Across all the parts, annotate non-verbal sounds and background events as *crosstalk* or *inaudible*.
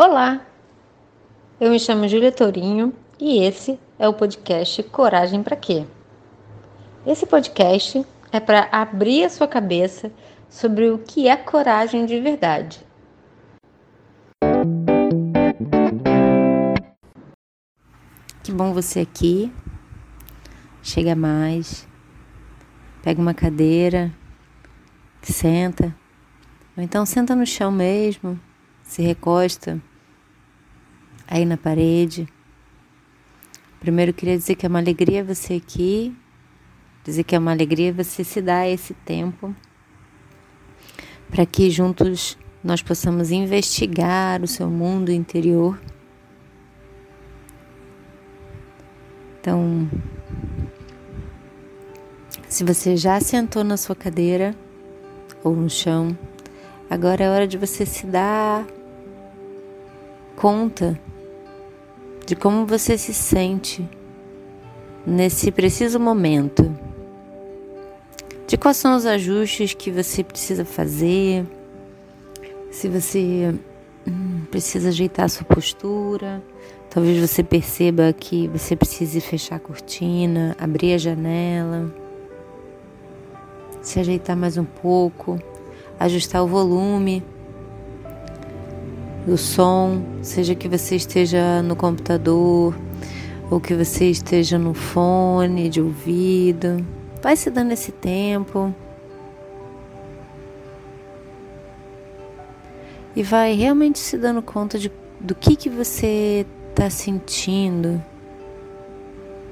Olá, eu me chamo Júlia Tourinho e esse é o podcast Coragem para Quê? Esse podcast é para abrir a sua cabeça sobre o que é coragem de verdade. Que bom você aqui. Chega mais, pega uma cadeira, senta, ou então senta no chão mesmo, se recosta aí na parede. Primeiro queria dizer que é uma alegria você aqui, dizer que é uma alegria você se dar esse tempo para que juntos nós possamos investigar o seu mundo interior. Então, se você já sentou na sua cadeira ou no chão, agora é hora de você se dar conta de como você se sente nesse preciso momento, de quais são os ajustes que você precisa fazer, se você hum, precisa ajeitar a sua postura, talvez você perceba que você precise fechar a cortina, abrir a janela, se ajeitar mais um pouco, ajustar o volume do som, seja que você esteja no computador ou que você esteja no fone de ouvido. Vai se dando esse tempo. E vai realmente se dando conta de, do que, que você está sentindo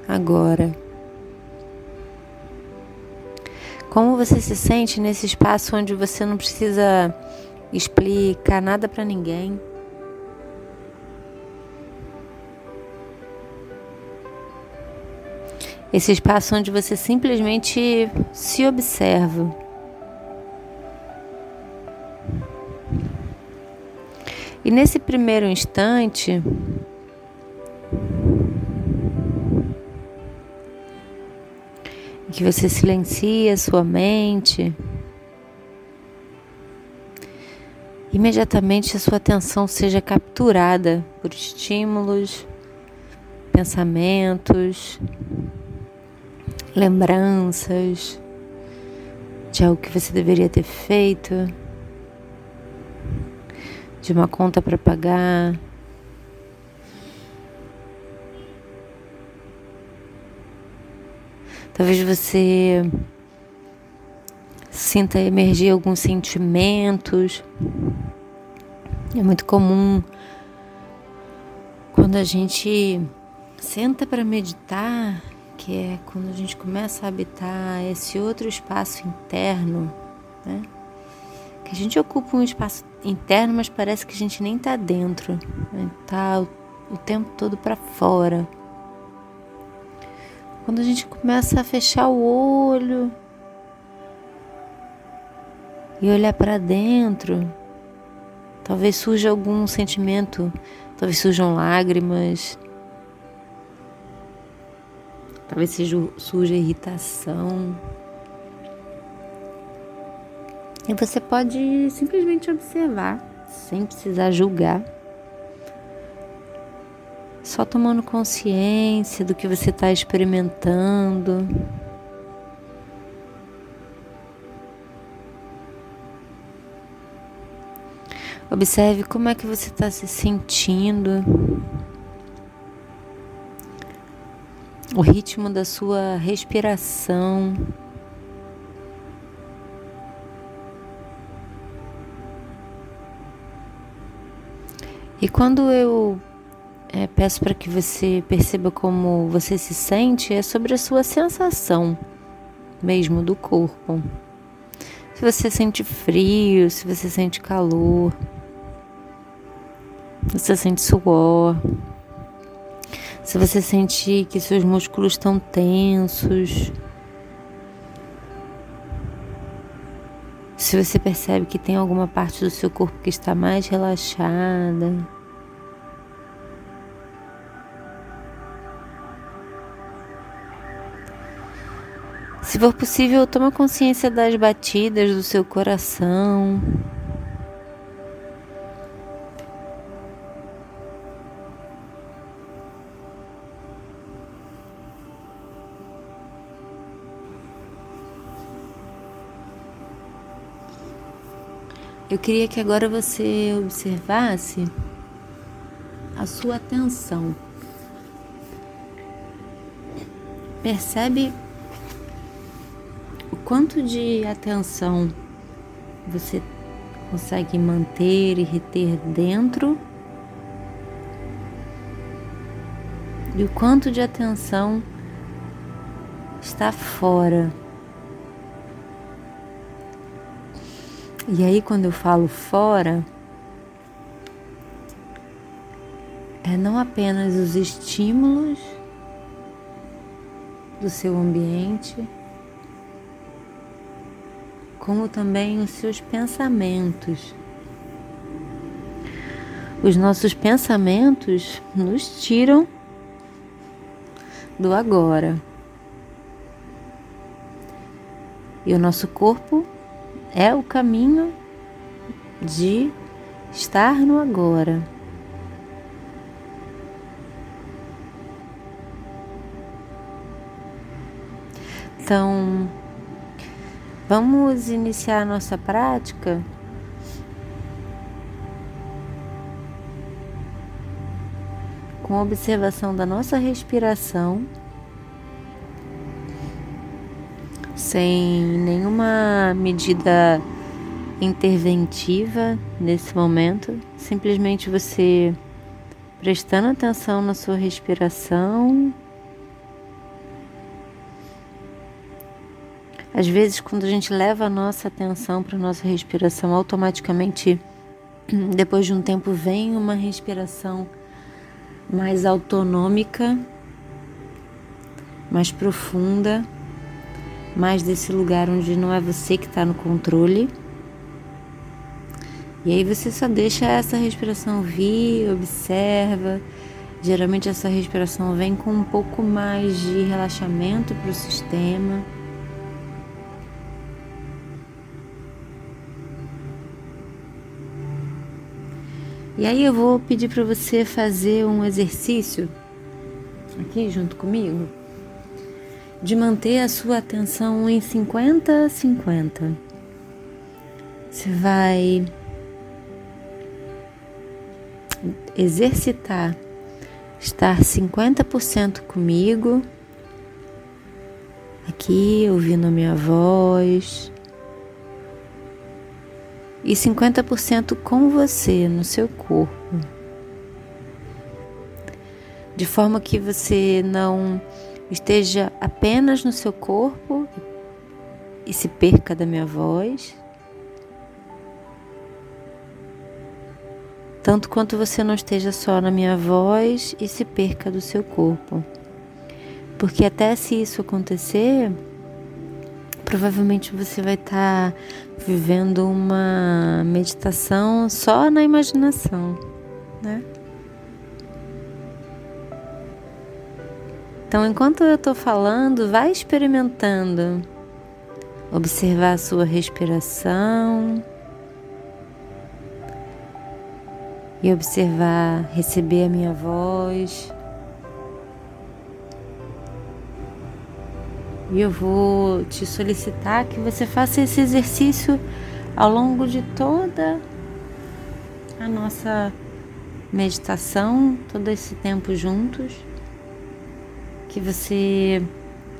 agora. Como você se sente nesse espaço onde você não precisa explicar nada para ninguém? Esse espaço onde você simplesmente se observa. E nesse primeiro instante, em que você silencia sua mente, imediatamente a sua atenção seja capturada por estímulos, pensamentos, lembranças de algo que você deveria ter feito, de uma conta para pagar. Talvez você sinta emergir alguns sentimentos. É muito comum quando a gente senta para meditar que é quando a gente começa a habitar esse outro espaço interno, né? Que a gente ocupa um espaço interno, mas parece que a gente nem tá dentro, né? tá o, o tempo todo para fora. Quando a gente começa a fechar o olho e olhar para dentro, talvez surja algum sentimento, talvez surjam lágrimas, Talvez surja irritação. E você pode simplesmente observar, sem precisar julgar. Só tomando consciência do que você está experimentando. Observe como é que você está se sentindo. O ritmo da sua respiração. E quando eu é, peço para que você perceba como você se sente, é sobre a sua sensação mesmo do corpo. Se você sente frio, se você sente calor, se você sente suor. Se você sentir que seus músculos estão tensos, se você percebe que tem alguma parte do seu corpo que está mais relaxada, Se for possível, toma consciência das batidas do seu coração. Eu queria que agora você observasse a sua atenção. Percebe o quanto de atenção você consegue manter e reter dentro e o quanto de atenção está fora. E aí, quando eu falo fora, é não apenas os estímulos do seu ambiente, como também os seus pensamentos. Os nossos pensamentos nos tiram do agora. E o nosso corpo é o caminho de estar no agora. Então, vamos iniciar nossa prática com a observação da nossa respiração. Sem nenhuma medida interventiva nesse momento, simplesmente você prestando atenção na sua respiração. Às vezes, quando a gente leva a nossa atenção para a nossa respiração, automaticamente, *clears throat* depois de um tempo, vem uma respiração mais autonômica, mais profunda mais desse lugar onde não é você que está no controle. E aí você só deixa essa respiração vir, observa. Geralmente essa respiração vem com um pouco mais de relaxamento para o sistema. E aí eu vou pedir para você fazer um exercício aqui junto comigo de manter a sua atenção em 50 a 50. Você vai exercitar, estar 50% comigo, aqui ouvindo a minha voz, e 50% com você no seu corpo. De forma que você não esteja apenas no seu corpo e se perca da minha voz. Tanto quanto você não esteja só na minha voz e se perca do seu corpo. Porque até se isso acontecer, provavelmente você vai estar tá vivendo uma meditação só na imaginação, né? Então, enquanto eu estou falando, vai experimentando. Observar a sua respiração. E observar, receber a minha voz. E eu vou te solicitar que você faça esse exercício ao longo de toda a nossa meditação, todo esse tempo juntos que você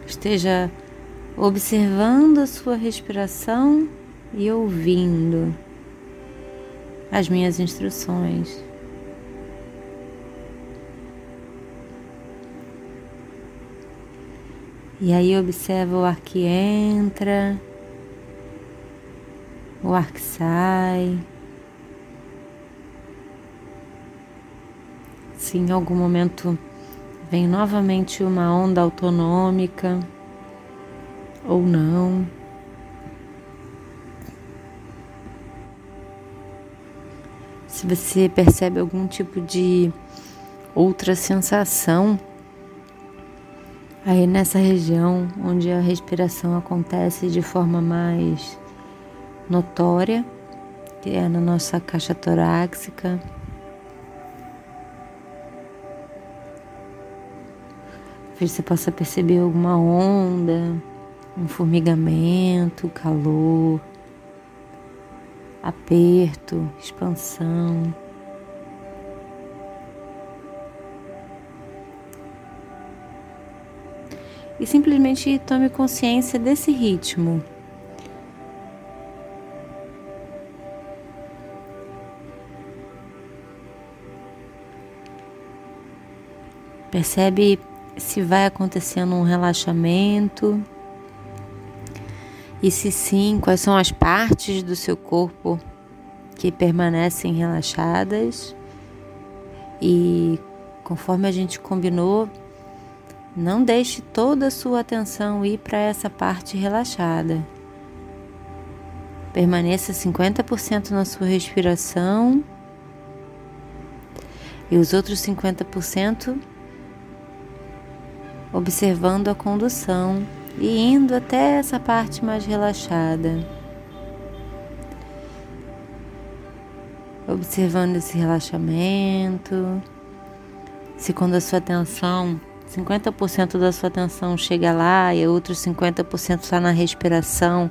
esteja observando a sua respiração e ouvindo as minhas instruções. E aí observa o ar que entra, o ar que sai. Se em algum momento Vem novamente uma onda autonômica ou não. Se você percebe algum tipo de outra sensação aí nessa região onde a respiração acontece de forma mais notória, que é na nossa caixa torácica. Talvez você possa perceber alguma onda, um formigamento, calor. aperto, expansão. E simplesmente tome consciência desse ritmo. Percebe se vai acontecendo um relaxamento. E se sim, quais são as partes do seu corpo que permanecem relaxadas? E conforme a gente combinou, não deixe toda a sua atenção ir para essa parte relaxada. Permaneça 50% na sua respiração e os outros 50% observando a condução e indo até essa parte mais relaxada. Observando esse relaxamento. Se quando a sua atenção, 50% da sua atenção chega lá e outros 50% está na respiração,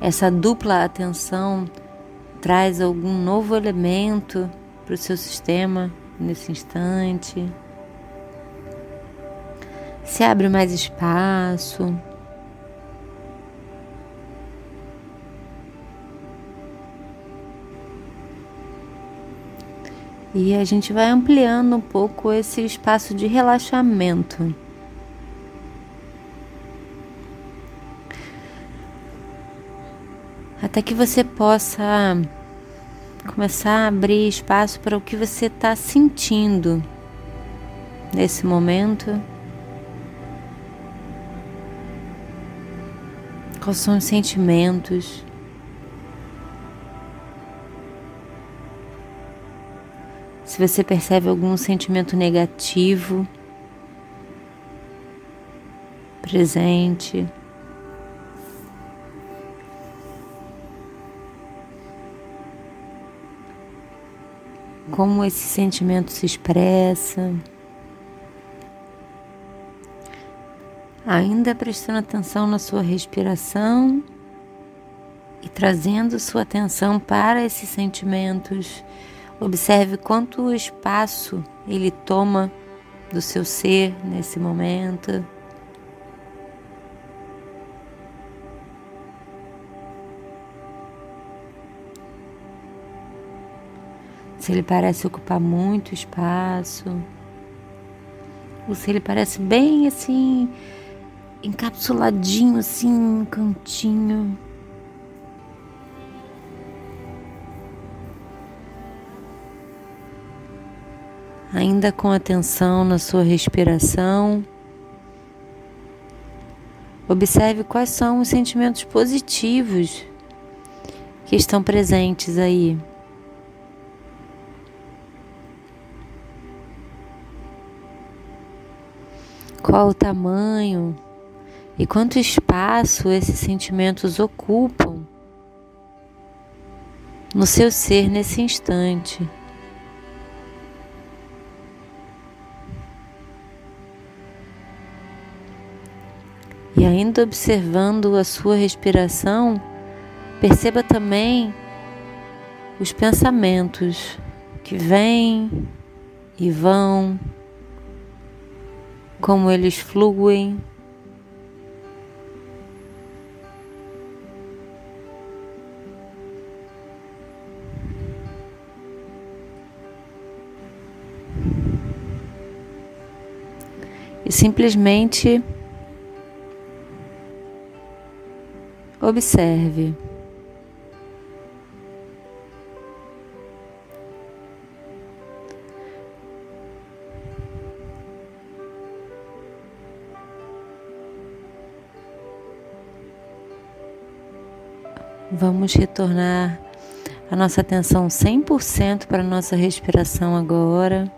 essa dupla atenção traz algum novo elemento para o seu sistema nesse instante se abre mais espaço. E a gente vai ampliando um pouco esse espaço de relaxamento. Até que você possa começar a abrir espaço para o que você está sentindo nesse momento. Quais são os sentimentos? Se você percebe algum sentimento negativo presente, como esse sentimento se expressa. Ainda prestando atenção na sua respiração e trazendo sua atenção para esses sentimentos. Observe quanto espaço ele toma do seu ser nesse momento. Se ele parece ocupar muito espaço, ou se ele parece bem assim encapsuladinho assim, um cantinho. Ainda com atenção na sua respiração. Observe quais são os sentimentos positivos que estão presentes aí. Qual o tamanho e quanto espaço esses sentimentos ocupam no seu ser nesse instante. E ainda observando a sua respiração, perceba também os pensamentos que vêm e vão, como eles fluem simplesmente observe. Vamos retornar a nossa atenção 100% para a nossa respiração agora.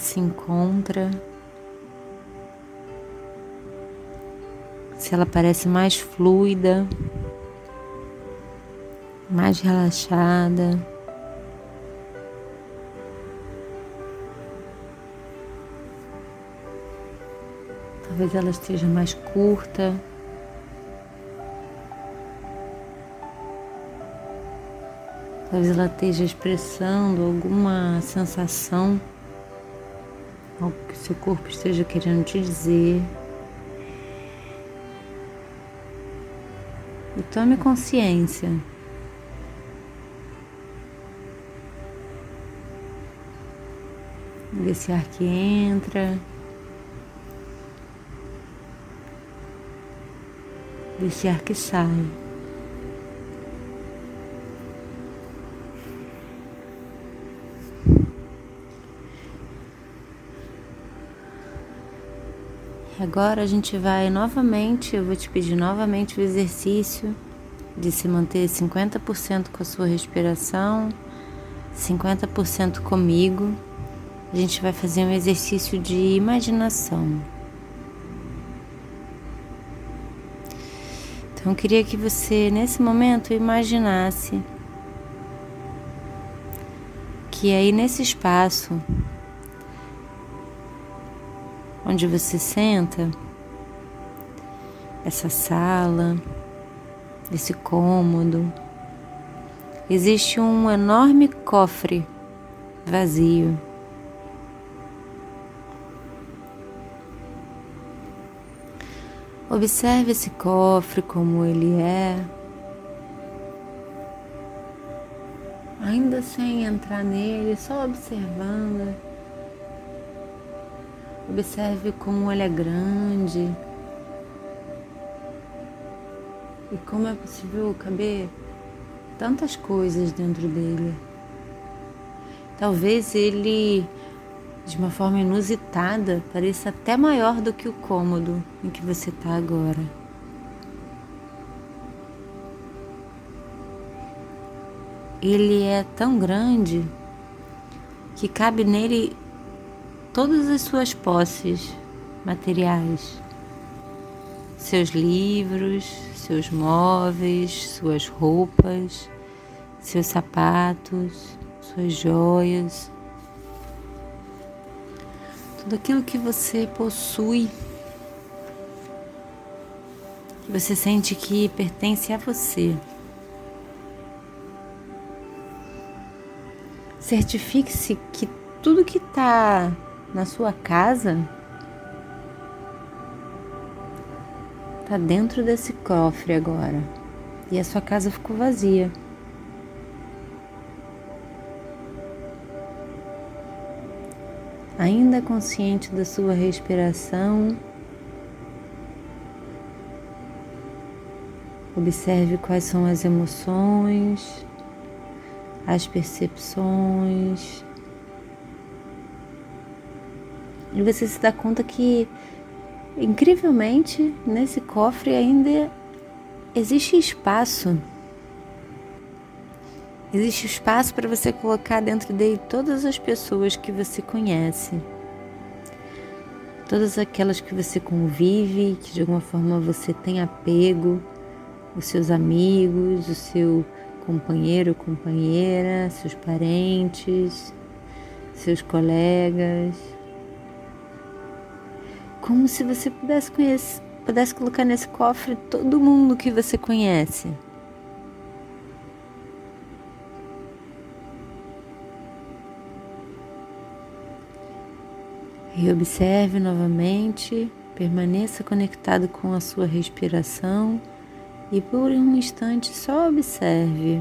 se encontra, se ela parece mais fluida, mais relaxada. Talvez ela esteja mais curta. Talvez ela esteja expressando alguma sensação algo que seu corpo esteja querendo te dizer. E tome consciência. Desse ar que entra. Desse ar que sai. Agora a gente vai novamente, eu vou te pedir novamente o exercício de se manter 50% com a sua respiração, 50% comigo. A gente vai fazer um exercício de imaginação. Então eu queria que você nesse momento imaginasse que aí nesse espaço onde você senta, essa sala, esse cômodo, existe um enorme cofre vazio. Observe esse cofre como ele é, ainda sem entrar nele, só observando. Observe como ele é grande e como é possível caber tantas coisas dentro dele. Talvez ele, de uma forma inusitada, pareça até maior do que o cômodo em que você está agora. Ele é tão grande que cabe nele todas as suas posses materiais, seus livros, seus móveis, suas roupas, seus sapatos, suas joias, tudo aquilo que você possui, que você sente que pertence a você. Certifique-se que tudo que está na sua casa está dentro desse cofre agora e a sua casa ficou vazia. Ainda consciente da sua respiração, observe quais são as emoções, as percepções, e você se dá conta que, incrivelmente, nesse cofre ainda existe espaço. Existe espaço para você colocar dentro dele todas as pessoas que você conhece. Todas aquelas que você convive, que de alguma forma você tem apego, os seus amigos, o seu companheiro, companheira, seus parentes, seus colegas como se você pudesse conhecer, pudesse colocar nesse cofre todo mundo que você conhece. E observe novamente, permaneça conectado com a sua respiração e por um instante só observe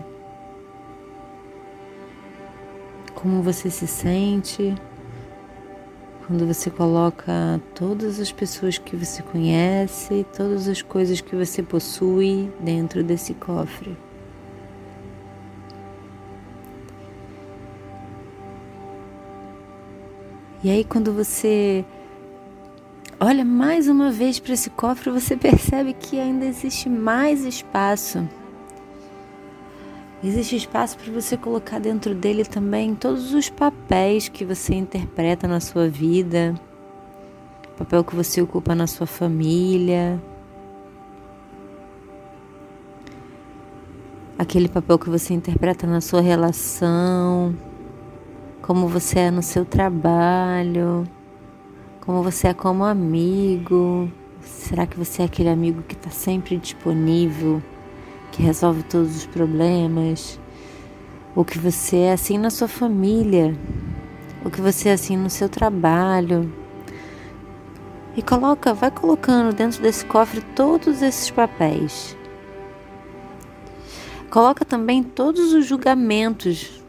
como você se sente quando você coloca todas as pessoas que você conhece, todas as coisas que você possui dentro desse cofre. E aí, quando você olha mais uma vez para esse cofre, você percebe que ainda existe mais espaço Existe espaço para você colocar dentro dele também todos os papéis que você interpreta na sua vida, papel que você ocupa na sua família, aquele papel que você interpreta na sua relação, como você é no seu trabalho, como você é como amigo. Será que você é aquele amigo que está sempre disponível, que resolve todos os problemas? Ou que você é assim na sua família? Ou que você é assim no seu trabalho? E coloca, vai colocando dentro desse cofre todos esses papéis. Coloca também todos os julgamentos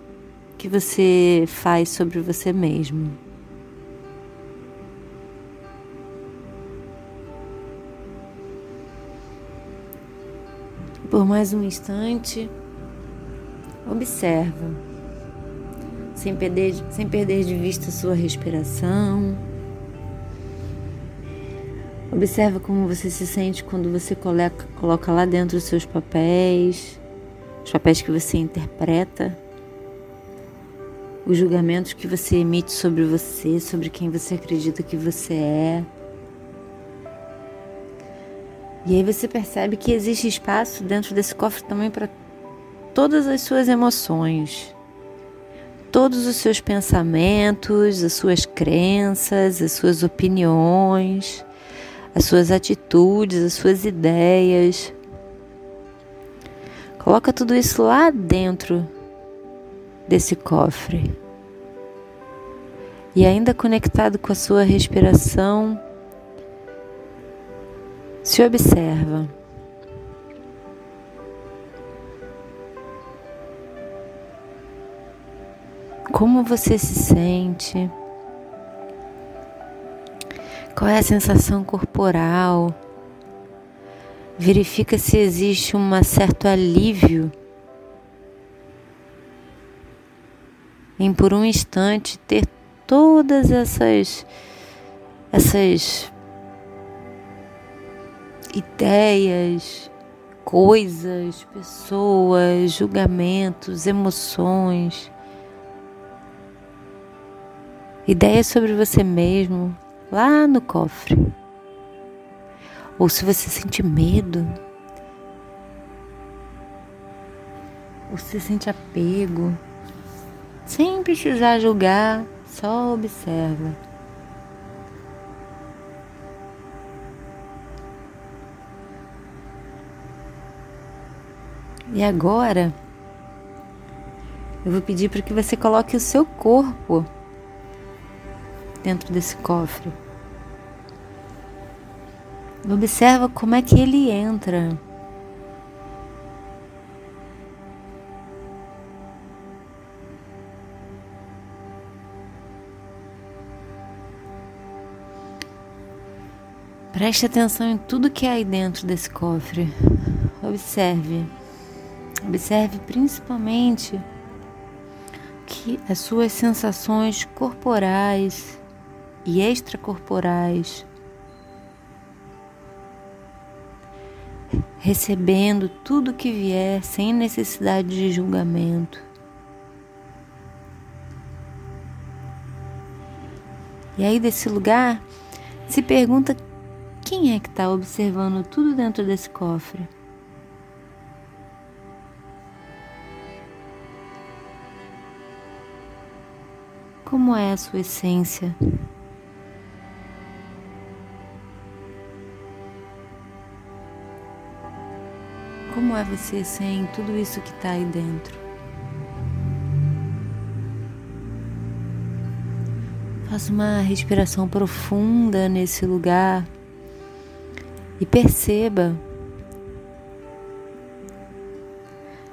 que você faz sobre você mesmo. Por mais um instante, observa, sem perder, sem perder de vista sua respiração. Observa como você se sente quando você coloca, coloca lá dentro os seus papéis, os papéis que você interpreta, os julgamentos que você emite sobre você, sobre quem você acredita que você é. E aí você percebe que existe espaço dentro desse cofre também para todas as suas emoções, todos os seus pensamentos, as suas crenças, as suas opiniões, as suas atitudes, as suas ideias. Coloca tudo isso lá dentro desse cofre. E ainda conectado com a sua respiração, se observa. Como você se sente? Qual é a sensação corporal? Verifica se existe um certo alívio em por um instante ter todas essas essas ideias, coisas, pessoas, julgamentos, emoções, ideias sobre você mesmo lá no cofre. Ou se você sente medo, ou se sente apego, sem precisar julgar, só observa. E agora, eu vou pedir para que você coloque o seu corpo dentro desse cofre. Observa como é que ele entra. Preste atenção em tudo que há aí dentro desse cofre. Observe. Observe principalmente que as suas sensações corporais e extracorporais, recebendo tudo que vier sem necessidade de julgamento. E aí, desse lugar, se pergunta quem é que está observando tudo dentro desse cofre. Como é a sua essência? Como é você sem tudo isso que está aí dentro? Faça uma respiração profunda nesse lugar e perceba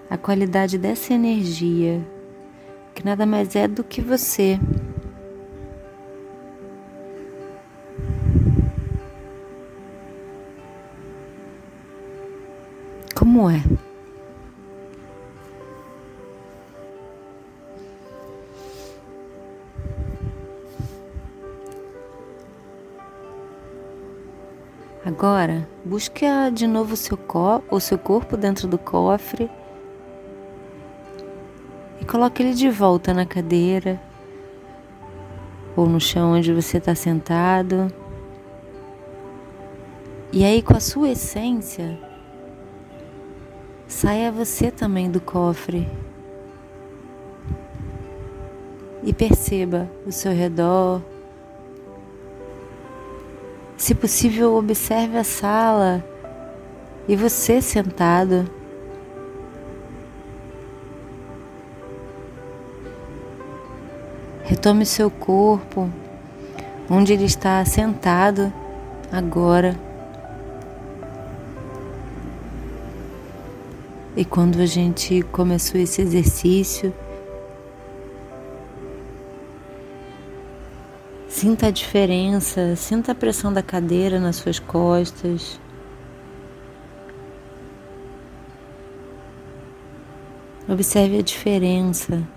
a qualidade dessa energia que nada mais é do que você. Como é? Agora, busque de novo o seu, co o seu corpo dentro do cofre coloque ele de volta na cadeira ou no chão onde você está sentado. E aí, com a sua essência, saia você também do cofre e perceba o seu redor, Se possível, observe a sala e você sentado. Retome seu corpo, onde ele está sentado agora. E quando a gente começou esse exercício, sinta a diferença, sinta a pressão da cadeira nas suas costas. Observe a diferença.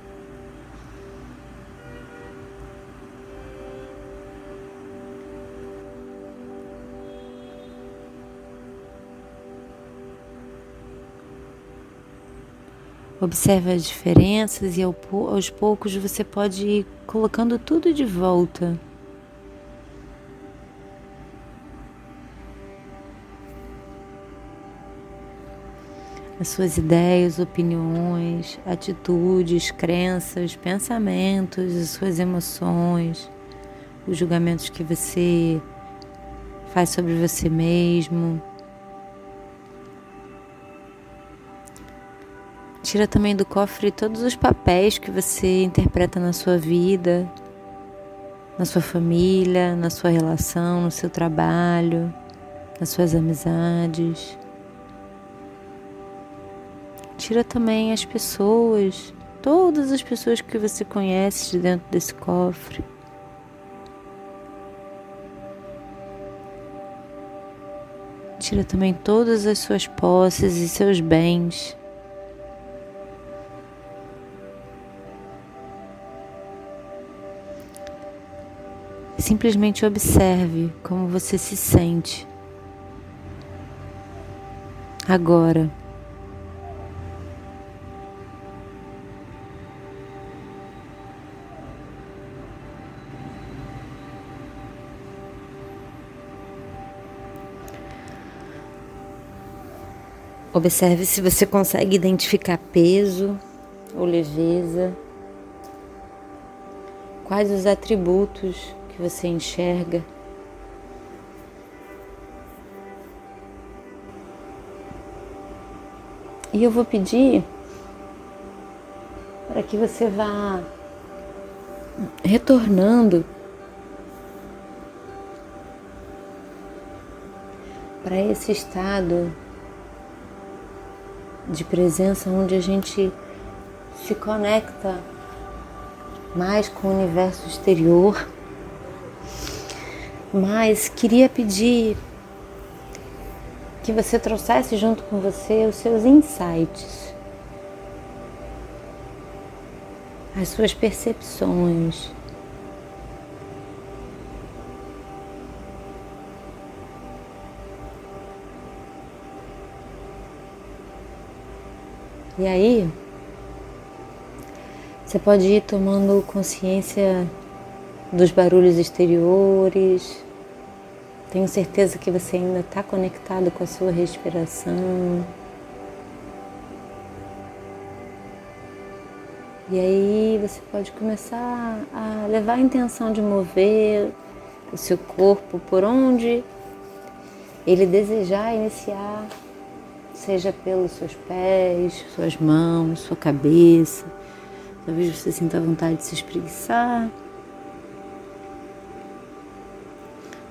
Observe as diferenças e aos poucos você pode ir colocando tudo de volta. As suas ideias, opiniões, atitudes, crenças, pensamentos, as suas emoções, os julgamentos que você faz sobre você mesmo. Tira também do cofre todos os papéis que você interpreta na sua vida, na sua família, na sua relação, no seu trabalho, nas suas amizades. Tira também as pessoas, todas as pessoas que você conhece de dentro desse cofre. Tira também todas as suas posses e seus bens. Simplesmente observe como você se sente agora. Observe se você consegue identificar peso ou leveza. Quais os atributos que você enxerga. E eu vou pedir para que você vá retornando para esse estado de presença onde a gente se conecta mais com o universo exterior mas queria pedir que você trouxesse junto com você os seus insights, as suas percepções. E aí, você pode ir tomando consciência dos barulhos exteriores. Tenho certeza que você ainda está conectado com a sua respiração. E aí você pode começar a levar a intenção de mover o seu corpo por onde ele desejar iniciar, seja pelos seus pés, suas mãos, sua cabeça. Talvez você sinta vontade de se espreguiçar.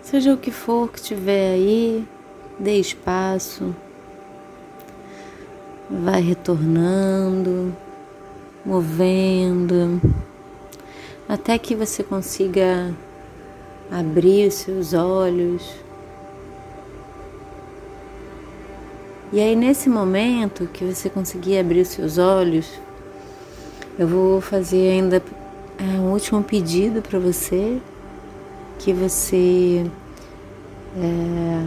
Seja o que for que tiver aí, dê espaço, vai retornando, movendo, até que você consiga abrir os seus olhos. E aí, nesse momento que você conseguir abrir os seus olhos, eu vou fazer ainda é, um último pedido para você que você é,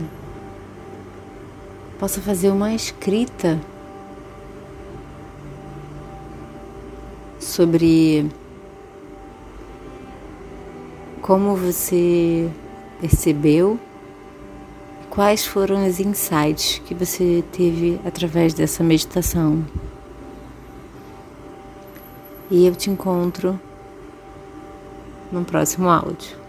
possa fazer uma escrita sobre como você percebeu quais foram os insights que você teve através dessa meditação. E eu te encontro no próximo áudio.